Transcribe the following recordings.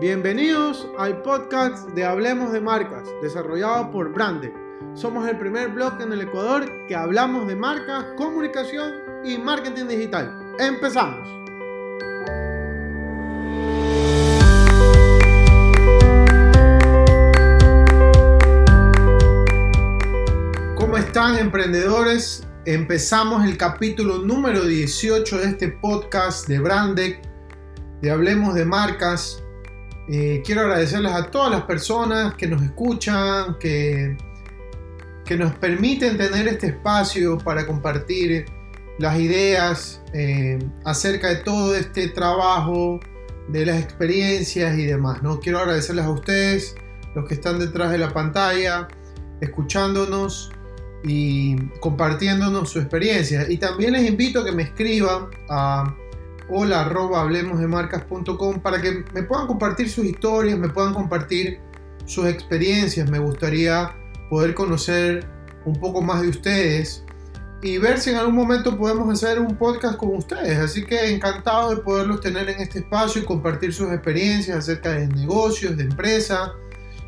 Bienvenidos al podcast de Hablemos de Marcas, desarrollado por Brande. Somos el primer blog en el Ecuador que hablamos de marcas, comunicación y marketing digital. Empezamos. ¿Cómo están emprendedores? Empezamos el capítulo número 18 de este podcast de Brandec, de Hablemos de Marcas. Eh, quiero agradecerles a todas las personas que nos escuchan, que, que nos permiten tener este espacio para compartir las ideas eh, acerca de todo este trabajo, de las experiencias y demás. ¿no? Quiero agradecerles a ustedes, los que están detrás de la pantalla, escuchándonos y compartiéndonos su experiencia. Y también les invito a que me escriban a hola arroba hablemosdemarcas.com para que me puedan compartir sus historias, me puedan compartir sus experiencias. Me gustaría poder conocer un poco más de ustedes y ver si en algún momento podemos hacer un podcast con ustedes. Así que encantado de poderlos tener en este espacio y compartir sus experiencias acerca de negocios, de empresa,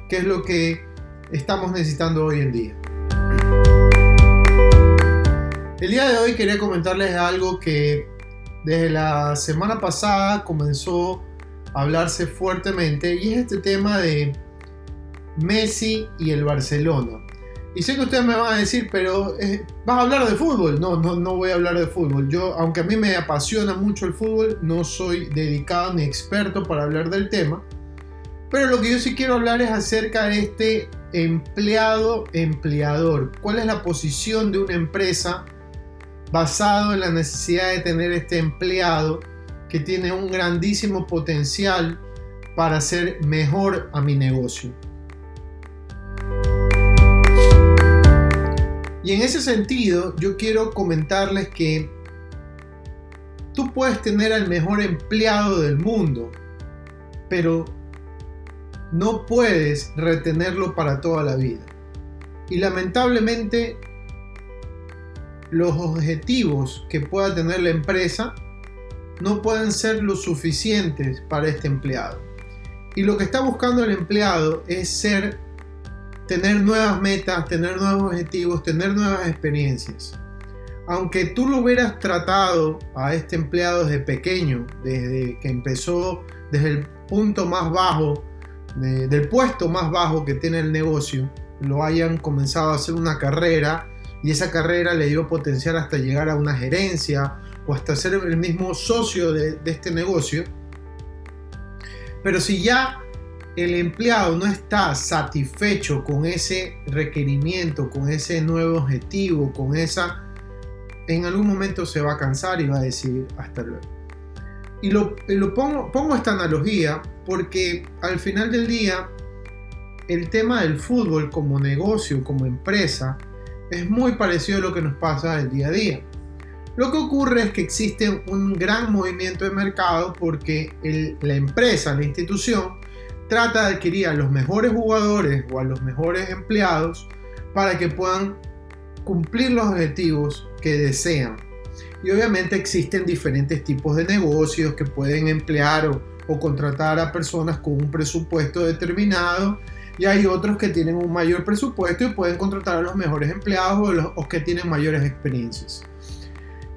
que es lo que estamos necesitando hoy en día. El día de hoy quería comentarles algo que desde la semana pasada comenzó a hablarse fuertemente y es este tema de Messi y el Barcelona. Y sé que ustedes me van a decir, pero eh, ¿vas a hablar de fútbol? No, no, no voy a hablar de fútbol. Yo, aunque a mí me apasiona mucho el fútbol, no soy dedicado ni experto para hablar del tema. Pero lo que yo sí quiero hablar es acerca de este empleado-empleador. ¿Cuál es la posición de una empresa basado en la necesidad de tener este empleado que tiene un grandísimo potencial para hacer mejor a mi negocio. Y en ese sentido, yo quiero comentarles que tú puedes tener al mejor empleado del mundo, pero no puedes retenerlo para toda la vida. Y lamentablemente los objetivos que pueda tener la empresa no pueden ser lo suficientes para este empleado. Y lo que está buscando el empleado es ser, tener nuevas metas, tener nuevos objetivos, tener nuevas experiencias. Aunque tú lo hubieras tratado a este empleado desde pequeño, desde que empezó, desde el punto más bajo, del puesto más bajo que tiene el negocio, lo hayan comenzado a hacer una carrera y esa carrera le dio potencial hasta llegar a una gerencia o hasta ser el mismo socio de, este negocio. Pero si ya el empleado no está satisfecho con ese requerimiento, con ese nuevo objetivo, con esa, en algún momento se va a cansar y va a decir hasta luego. Y lo, lo pongo, pongo esta analogía porque al final del día el tema del fútbol como negocio, como empresa, es muy parecido a lo que nos pasa el día a día. Lo que ocurre es que existe un gran movimiento de mercado porque la empresa, la institución, trata de adquirir a los mejores jugadores o a los mejores empleados para que puedan cumplir los objetivos que desean. Y obviamente existen diferentes tipos de negocios que pueden emplear o, contratar a personas con un presupuesto determinado y hay otros que tienen un mayor presupuesto y pueden contratar a los mejores empleados o los que tienen mayores experiencias.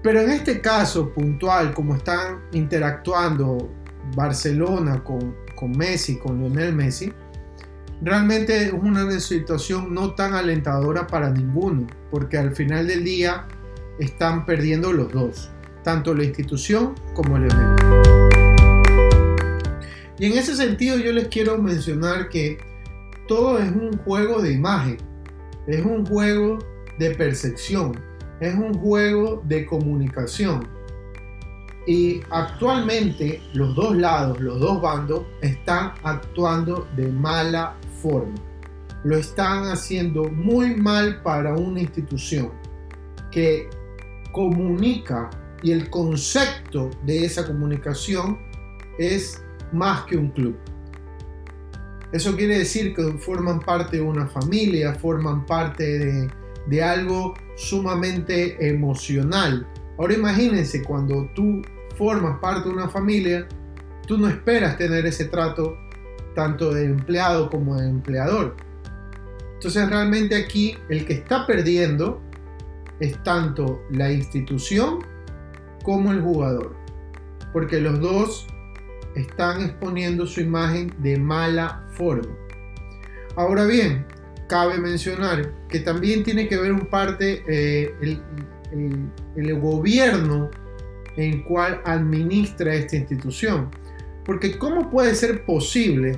Pero en este caso puntual, como están interactuando Barcelona con, con Messi, con Lionel Messi, realmente es una situación no tan alentadora para ninguno, porque al final del día están perdiendo los dos, tanto la institución como Lionel. Y en ese sentido yo les quiero mencionar que todo es un juego de imagen, es un juego de percepción, es un juego de comunicación. Y actualmente los dos lados, los dos bandos, están actuando de mala forma. Lo están haciendo muy mal para una institución que comunica y el concepto de esa comunicación es más que un club. Eso quiere decir que forman parte de una familia, forman parte de, algo sumamente emocional. Ahora imagínense cuando tú formas parte de una familia, tú no esperas tener ese trato tanto del empleado como del empleador. Entonces realmente aquí el que está perdiendo es tanto la institución como el jugador, porque los dos están exponiendo su imagen de mala forma. Ahora bien, cabe mencionar que también tiene que ver un parte eh, el, el, gobierno en cual administra esta institución. Porque ¿cómo puede ser posible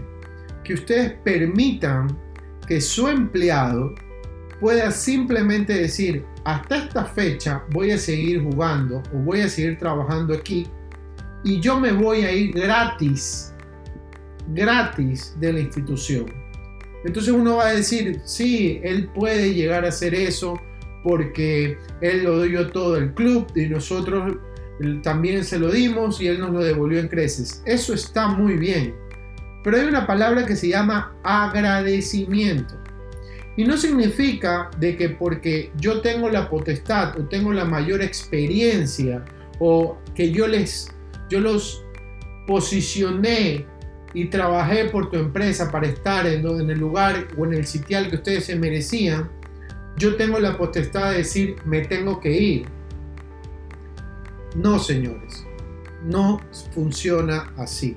que ustedes permitan que su empleado pueda simplemente decir, hasta esta fecha voy a seguir jugando o voy a seguir trabajando aquí y yo me voy a ir gratis, gratis de la institución. Entonces uno va a decir, sí, él puede llegar a hacer eso porque él lo dio todo el club y nosotros también se lo dimos y él nos lo devolvió en creces. Eso está muy bien. Pero hay una palabra que se llama agradecimiento. Y no significa de que porque yo tengo la potestad o tengo la mayor experiencia o que yo les yo los posicioné y trabajé por tu empresa para estar en, en el lugar o en el sitial que ustedes se merecían, yo tengo la potestad de decir me tengo que ir. No, señores, no funciona así.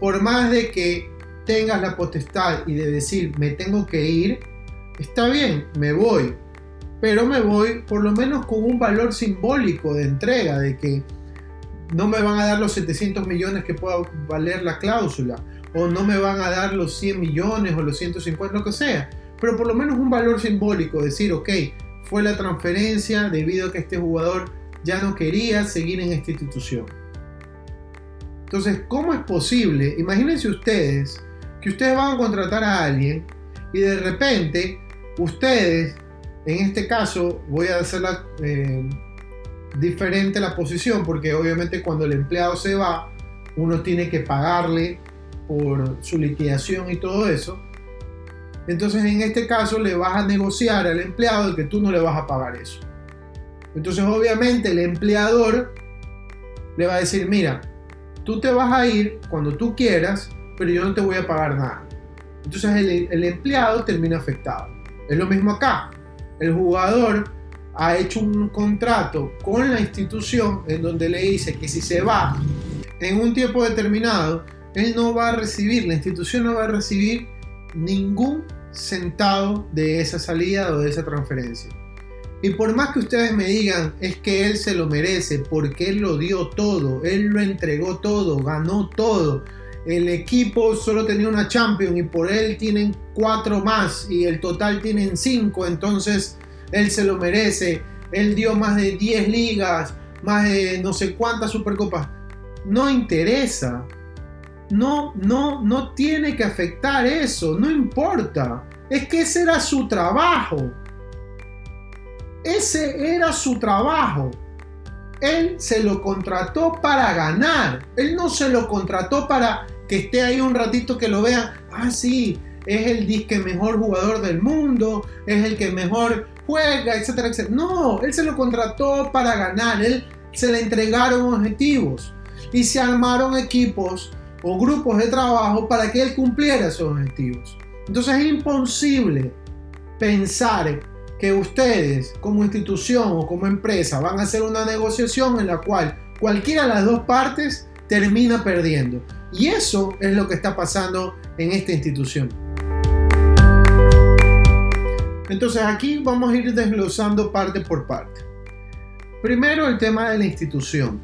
Por más de que tengas la potestad y de decir me tengo que ir, está bien, me voy. Pero me voy por lo menos con un valor simbólico de entrega, de que no me van a dar los 700 millones que pueda valer la cláusula, o no me van a dar los 100 millones o los 150, lo que sea, pero por lo menos un valor simbólico, decir, ok, fue la transferencia debido a que este jugador ya no quería seguir en esta institución. Entonces, ¿cómo es posible? Imagínense ustedes que ustedes van a contratar a alguien y de repente ustedes, en este caso, voy a hacerla eh, diferente la posición porque obviamente cuando el empleado se va, uno tiene que pagarle por su liquidación y todo eso. Entonces en este caso le vas a negociar al empleado que tú no le vas a pagar eso. Entonces obviamente el empleador le va a decir, mira, tú te vas a ir cuando tú quieras, pero yo no te voy a pagar nada. Entonces el, el empleado termina afectado. Es lo mismo acá. El jugador ha hecho un contrato con la institución en donde le dice que si se va en un tiempo determinado, él no va a recibir, la institución no va a recibir ningún centavo de esa salida o de esa transferencia. Y por más que ustedes me digan, es que él se lo merece, porque él lo dio todo, él lo entregó todo, ganó todo. El equipo solo tenía una champion y por él tienen cuatro más y el total tienen cinco, entonces él se lo merece, él dio más de 10 ligas, más de no sé cuántas supercopas. No interesa. No, no, no tiene que afectar eso, no importa. Es que ese era su trabajo. Ese era su trabajo. Él se lo contrató para ganar. Él no se lo contrató para que esté ahí un ratito que lo vean. Ah, sí, es el disque mejor jugador del mundo, es el que mejor juega, etcétera, etcétera. No, él se lo contrató para ganar, él se le entregaron objetivos y se armaron equipos o grupos de trabajo para que él cumpliera esos objetivos. Entonces es imposible pensar que ustedes como institución o como empresa van a hacer una negociación en la cual cualquiera de las dos partes termina perdiendo. Y eso es lo que está pasando en esta institución. Entonces aquí vamos a ir desglosando parte por parte. Primero el tema de la institución.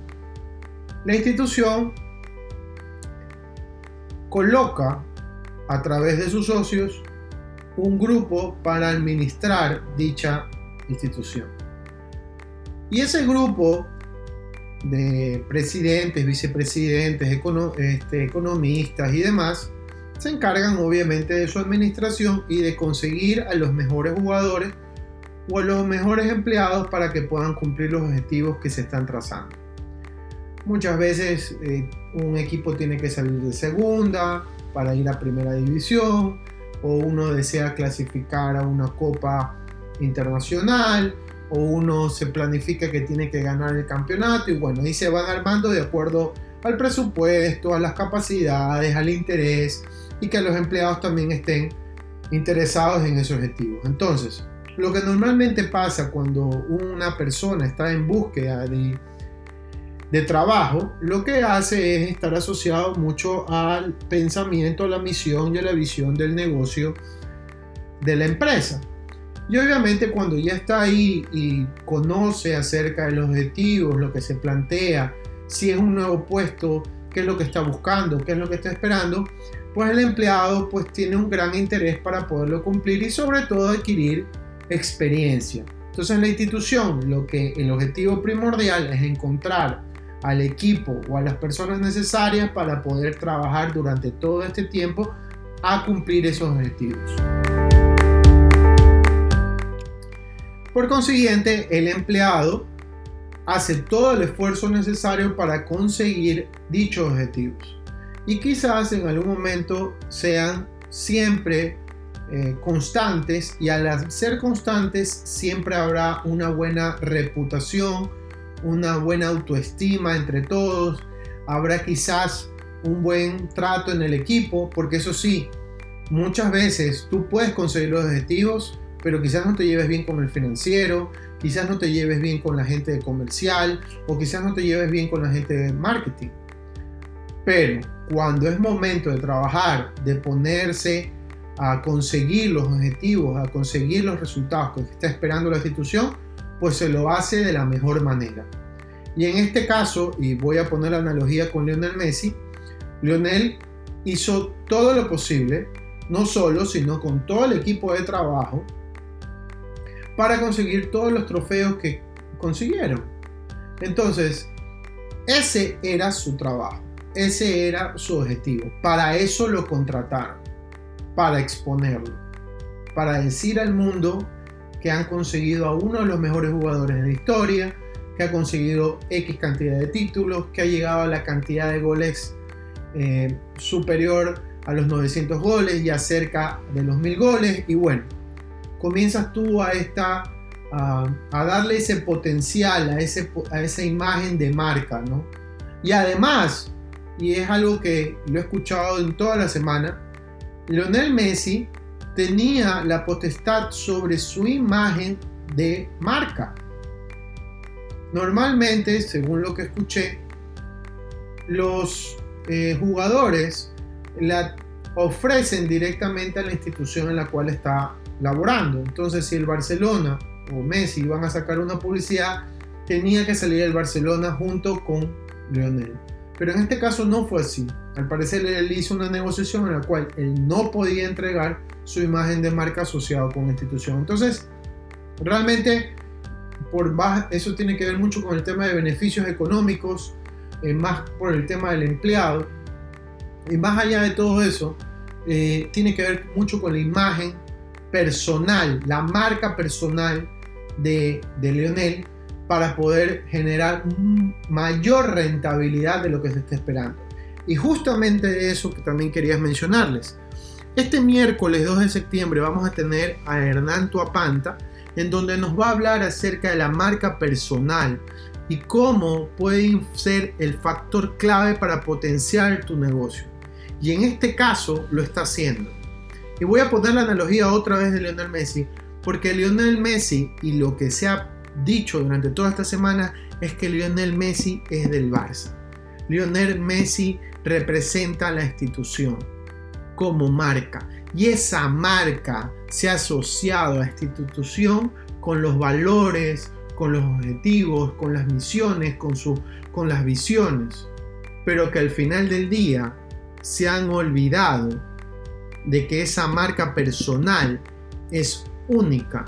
La institución coloca a través de sus socios un grupo para administrar dicha institución. Y ese grupo de presidentes, vicepresidentes, este, economistas y demás se encargan obviamente de su administración y de conseguir a los mejores jugadores o a los mejores empleados para que puedan cumplir los objetivos que se están trazando. Muchas veces eh, un equipo tiene que salir de segunda para ir a primera división o uno desea clasificar a una copa internacional o uno se planifica que tiene que ganar el campeonato y bueno, ahí se van armando de acuerdo al presupuesto, a las capacidades, al interés y que los empleados también estén interesados en esos objetivos. Entonces, lo que normalmente pasa cuando una persona está en búsqueda de, de trabajo, lo que hace es estar asociado mucho al pensamiento, a la misión y a la visión del negocio de la empresa. Y obviamente cuando ya está ahí y conoce acerca de los objetivos, lo que se plantea, si es un nuevo puesto, qué es lo que está buscando, qué es lo que está esperando, pues el empleado pues tiene un gran interés para poderlo cumplir y sobre todo adquirir experiencia. Entonces en la institución lo que el objetivo primordial es encontrar al equipo o a las personas necesarias para poder trabajar durante todo este tiempo a cumplir esos objetivos. Por consiguiente, el empleado hace todo el esfuerzo necesario para conseguir dichos objetivos. Y quizás en algún momento sean siempre eh, constantes y al ser constantes siempre habrá una buena reputación, una buena autoestima entre todos, habrá quizás un buen trato en el equipo, porque eso sí, muchas veces tú puedes conseguir los objetivos, pero quizás no te lleves bien con el financiero, quizás no te lleves bien con la gente de comercial o quizás no te lleves bien con la gente de marketing. Pero cuando es momento de trabajar, de ponerse a conseguir los objetivos, a conseguir los resultados que está esperando la institución, pues se lo hace de la mejor manera. Y en este caso, y voy a poner la analogía con Lionel Messi, Lionel hizo todo lo posible, no solo, sino con todo el equipo de trabajo, para conseguir todos los trofeos que consiguieron. Entonces, ese era su trabajo, ese era su objetivo. Para eso lo contrataron, para exponerlo, para decir al mundo que han conseguido a uno de los mejores jugadores de la historia, que ha conseguido X cantidad de títulos, que ha llegado a la cantidad de goles eh, superior a los 900 goles y a cerca de los 1000 goles. Y bueno, comienzas tú a, esta, a, darle ese potencial, a, ese, a esa imagen de marca, ¿no? Y además, y es algo que lo he escuchado en toda la semana, Lionel Messi tenía la potestad sobre su imagen de marca. Normalmente, según lo que escuché, los eh, jugadores la ofrecen directamente a la institución en la cual está laborando. Entonces, si el Barcelona o Messi iban a sacar una publicidad, tenía que salir el Barcelona junto con Lionel. Pero en este caso no fue así. Al parecer él hizo una negociación en la cual él no podía entregar su imagen de marca asociado con la institución. Entonces, realmente por eso tiene que ver mucho con el tema de beneficios económicos, eh, más por el tema del empleado. Y más allá de todo eso, eh, tiene que ver mucho con la imagen personal, la marca personal de, de Lionel para poder generar mayor rentabilidad de lo que se está esperando. Y justamente eso que también quería mencionarles. Este miércoles 2 de septiembre vamos a tener a Hernán Tuapanta, en donde nos va a hablar acerca de la marca personal y cómo puede ser el factor clave para potenciar tu negocio. Y en este caso lo está haciendo. Y voy a poner la analogía otra vez de Lionel Messi, porque Lionel Messi y lo que se ha dicho durante toda esta semana es que Lionel Messi es del Barça. Lionel Messi representa la institución como marca y esa marca se ha asociado a la institución con los valores, con los objetivos, con las misiones, con, con las visiones, pero que al final del día se han olvidado de que esa marca personal es única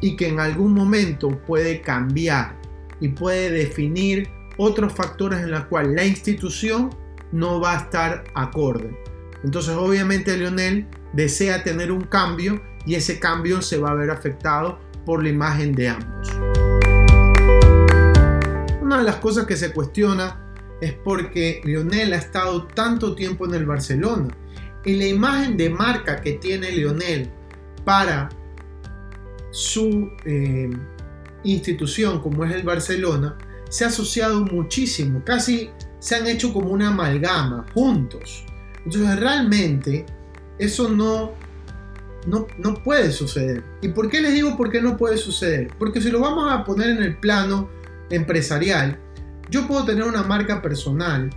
y que en algún momento puede cambiar y puede definir otros factores en los cuales la institución no va a estar acorde. Entonces obviamente Lionel desea tener un cambio y ese cambio se va a ver afectado por la imagen de ambos. Una de las cosas que se cuestiona es porque Lionel ha estado tanto tiempo en el Barcelona y la imagen de marca que tiene Lionel para su eh, institución como es el Barcelona se ha asociado muchísimo, casi se han hecho como una amalgama juntos. Entonces realmente eso no, no, no puede suceder. ¿Y por qué les digo por qué no puede suceder? Porque si lo vamos a poner en el plano empresarial, yo puedo tener una marca personal,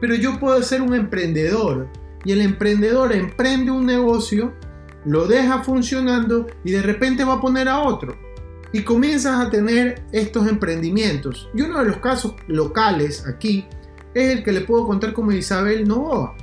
pero yo puedo ser un emprendedor y el emprendedor emprende un negocio, lo deja funcionando y de repente va a poner a otro. Y comienzas a tener estos emprendimientos. Y uno de los casos locales aquí es el que le puedo contar como Isabel Novoa.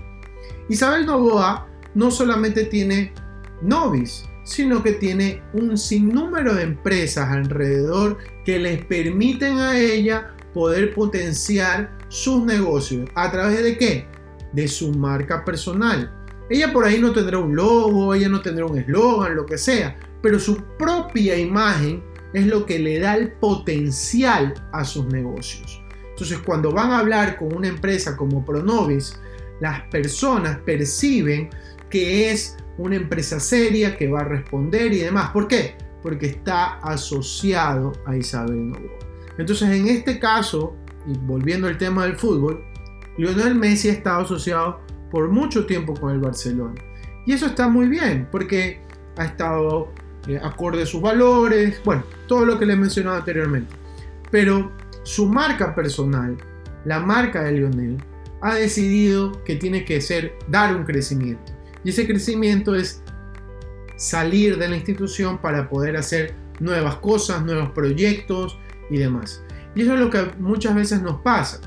Isabel Novoa no solamente tiene Novis, sino que tiene un sinnúmero de empresas alrededor que les permiten a ella poder potenciar sus negocios. ¿A través de qué? De su marca personal. Ella por ahí no tendrá un logo, ella no tendrá un eslogan, lo que sea, pero su propia imagen es lo que le da el potencial a sus negocios. Entonces, cuando van a hablar con una empresa como Pronovis, las personas perciben que es una empresa seria que va a responder y demás. ¿Por qué? Porque está asociado a Isabel Novoa. Entonces, en este caso, y volviendo al tema del fútbol, Lionel Messi ha estado asociado por mucho tiempo con el Barcelona. Y eso está muy bien, porque ha estado eh, acorde a sus valores, bueno, todo lo que le he mencionado anteriormente. Pero su marca personal, la marca de Lionel, ha decidido que tiene que ser dar un crecimiento. Y ese crecimiento es salir de la institución para poder hacer nuevas cosas, nuevos proyectos y demás. Y eso es lo que muchas veces nos pasa.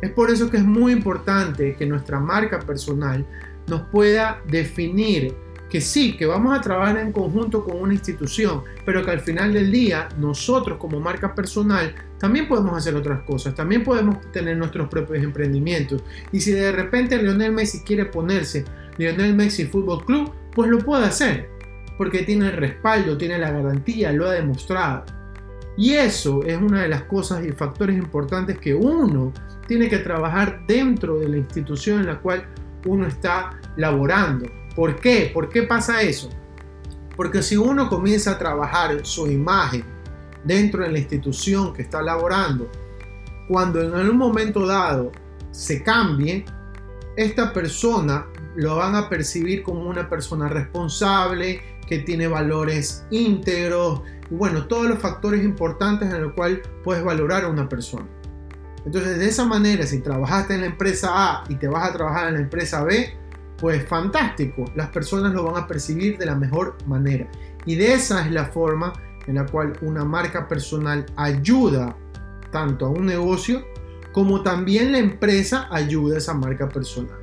Es por eso que es muy importante que nuestra marca personal nos pueda definir que sí, que vamos a trabajar en conjunto con una institución, pero que al final del día nosotros como marca personal también podemos hacer otras cosas, también podemos tener nuestros propios emprendimientos. Y si de repente Lionel Messi quiere ponerse Lionel Messi Fútbol Club, pues lo puede hacer, porque tiene el respaldo, tiene la garantía, lo ha demostrado. Y eso es una de las cosas y factores importantes que uno tiene que trabajar dentro de la institución en la cual uno está laborando. ¿Por qué? ¿Por qué pasa eso? Porque si uno comienza a trabajar su imagen dentro de la institución que está laborando, cuando en algún momento dado se cambie, esta persona lo van a percibir como una persona responsable, que tiene valores íntegros, y bueno, todos los factores importantes en los cuales puedes valorar a una persona. Entonces, de esa manera, si trabajaste en la empresa A y te vas a trabajar en la empresa B, pues fantástico, las personas lo van a percibir de la mejor manera. Y de esa es la forma en la cual una marca personal ayuda tanto a un negocio como también la empresa ayuda a esa marca personal.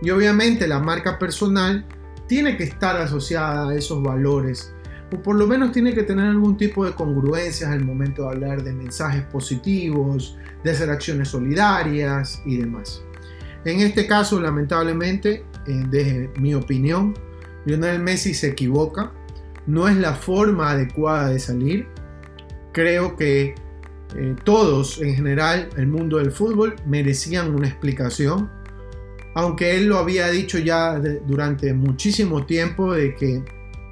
Y obviamente la marca personal tiene que estar asociada a esos valores o por lo menos tiene que tener algún tipo de congruencias al momento de hablar de mensajes positivos, de hacer acciones solidarias y demás. En este caso, lamentablemente, eh, desde mi opinión, Lionel Messi se equivoca, no es la forma adecuada de salir. Creo que eh, todos en general, el mundo del fútbol, merecían una explicación aunque él lo había dicho ya durante muchísimo tiempo de que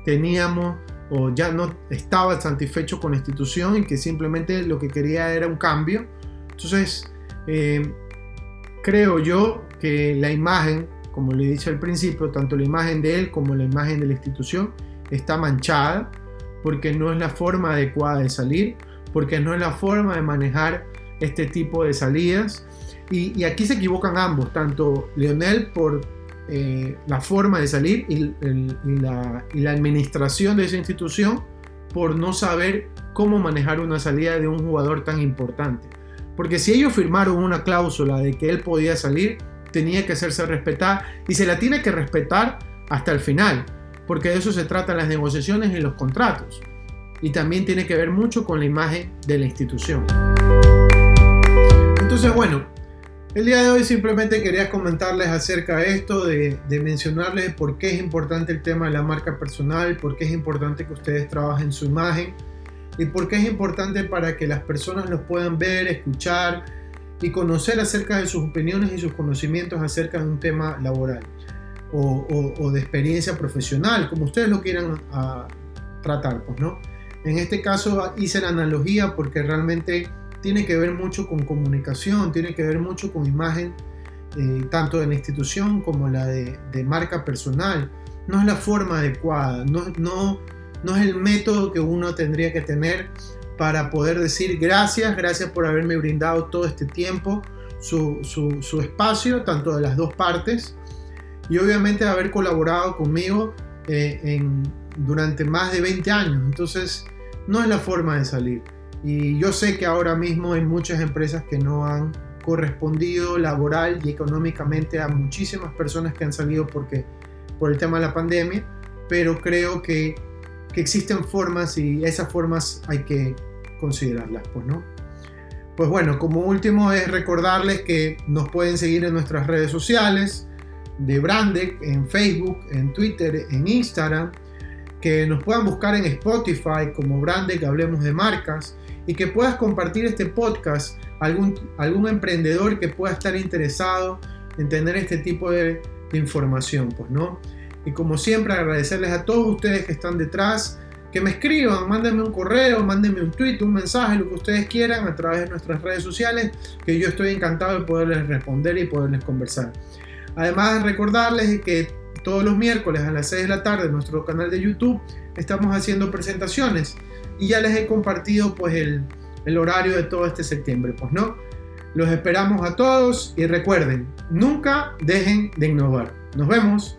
teníamos o ya no estaba satisfecho con la institución y que simplemente lo que quería era un cambio. Entonces, eh, creo yo que la imagen, como le dije al principio, tanto la imagen de él como la imagen de la institución está manchada porque no es la forma adecuada de salir, porque no es la forma de manejar este tipo de salidas y, aquí se equivocan ambos, tanto Leonel por eh, la forma de salir y, la, administración de esa institución por no saber cómo manejar una salida de un jugador tan importante. Porque si ellos firmaron una cláusula de que él podía salir, tenía que hacerse respetar y se la tiene que respetar hasta el final, porque de eso se tratan las negociaciones y los contratos. Y también tiene que ver mucho con la imagen de la institución. Entonces, bueno, el día de hoy simplemente quería comentarles acerca de esto, de, mencionarles por qué es importante el tema de la marca personal, por qué es importante que ustedes trabajen su imagen y por qué es importante para que las personas los puedan ver, escuchar y conocer acerca de sus opiniones y sus conocimientos acerca de un tema laboral o, de experiencia profesional, como ustedes lo quieran ah, tratar, pues, ¿no? En este caso hice la analogía porque realmente tiene que ver mucho con comunicación, tiene que ver mucho con imagen, eh, tanto de la institución como la de, marca personal. No es la forma adecuada, no, no, no es el método que uno tendría que tener para poder decir gracias, gracias por haberme brindado todo este tiempo, su, su, espacio, tanto de las dos partes, y obviamente haber colaborado conmigo eh, en, durante más de 20 años. Entonces, no es la forma de salir. Y yo sé que ahora mismo hay muchas empresas que no han correspondido laboral y económicamente a muchísimas personas que han salido porque, por el tema de la pandemia, pero creo que, que existen formas y esas formas hay que considerarlas, pues, ¿no? Pues bueno, como último es recordarles que nos pueden seguir en nuestras redes sociales de Brandec, en Facebook, en Twitter, en Instagram, que nos puedan buscar en Spotify como Brandec, hablemos de marcas, y que puedas compartir este podcast algún, algún emprendedor que pueda estar interesado en tener este tipo de, de información, pues, ¿no? Y como siempre agradecerles a todos ustedes que están detrás que me escriban, mándenme un correo, mándenme un tweet, un mensaje, lo que ustedes quieran a través de nuestras redes sociales, que yo estoy encantado de poderles responder y poderles conversar. Además, recordarles que todos los miércoles a las 6 de la tarde en nuestro canal de YouTube estamos haciendo presentaciones y ya les he compartido pues el, el horario de todo este septiembre, pues no. Los esperamos a todos y recuerden, nunca dejen de innovar. Nos vemos.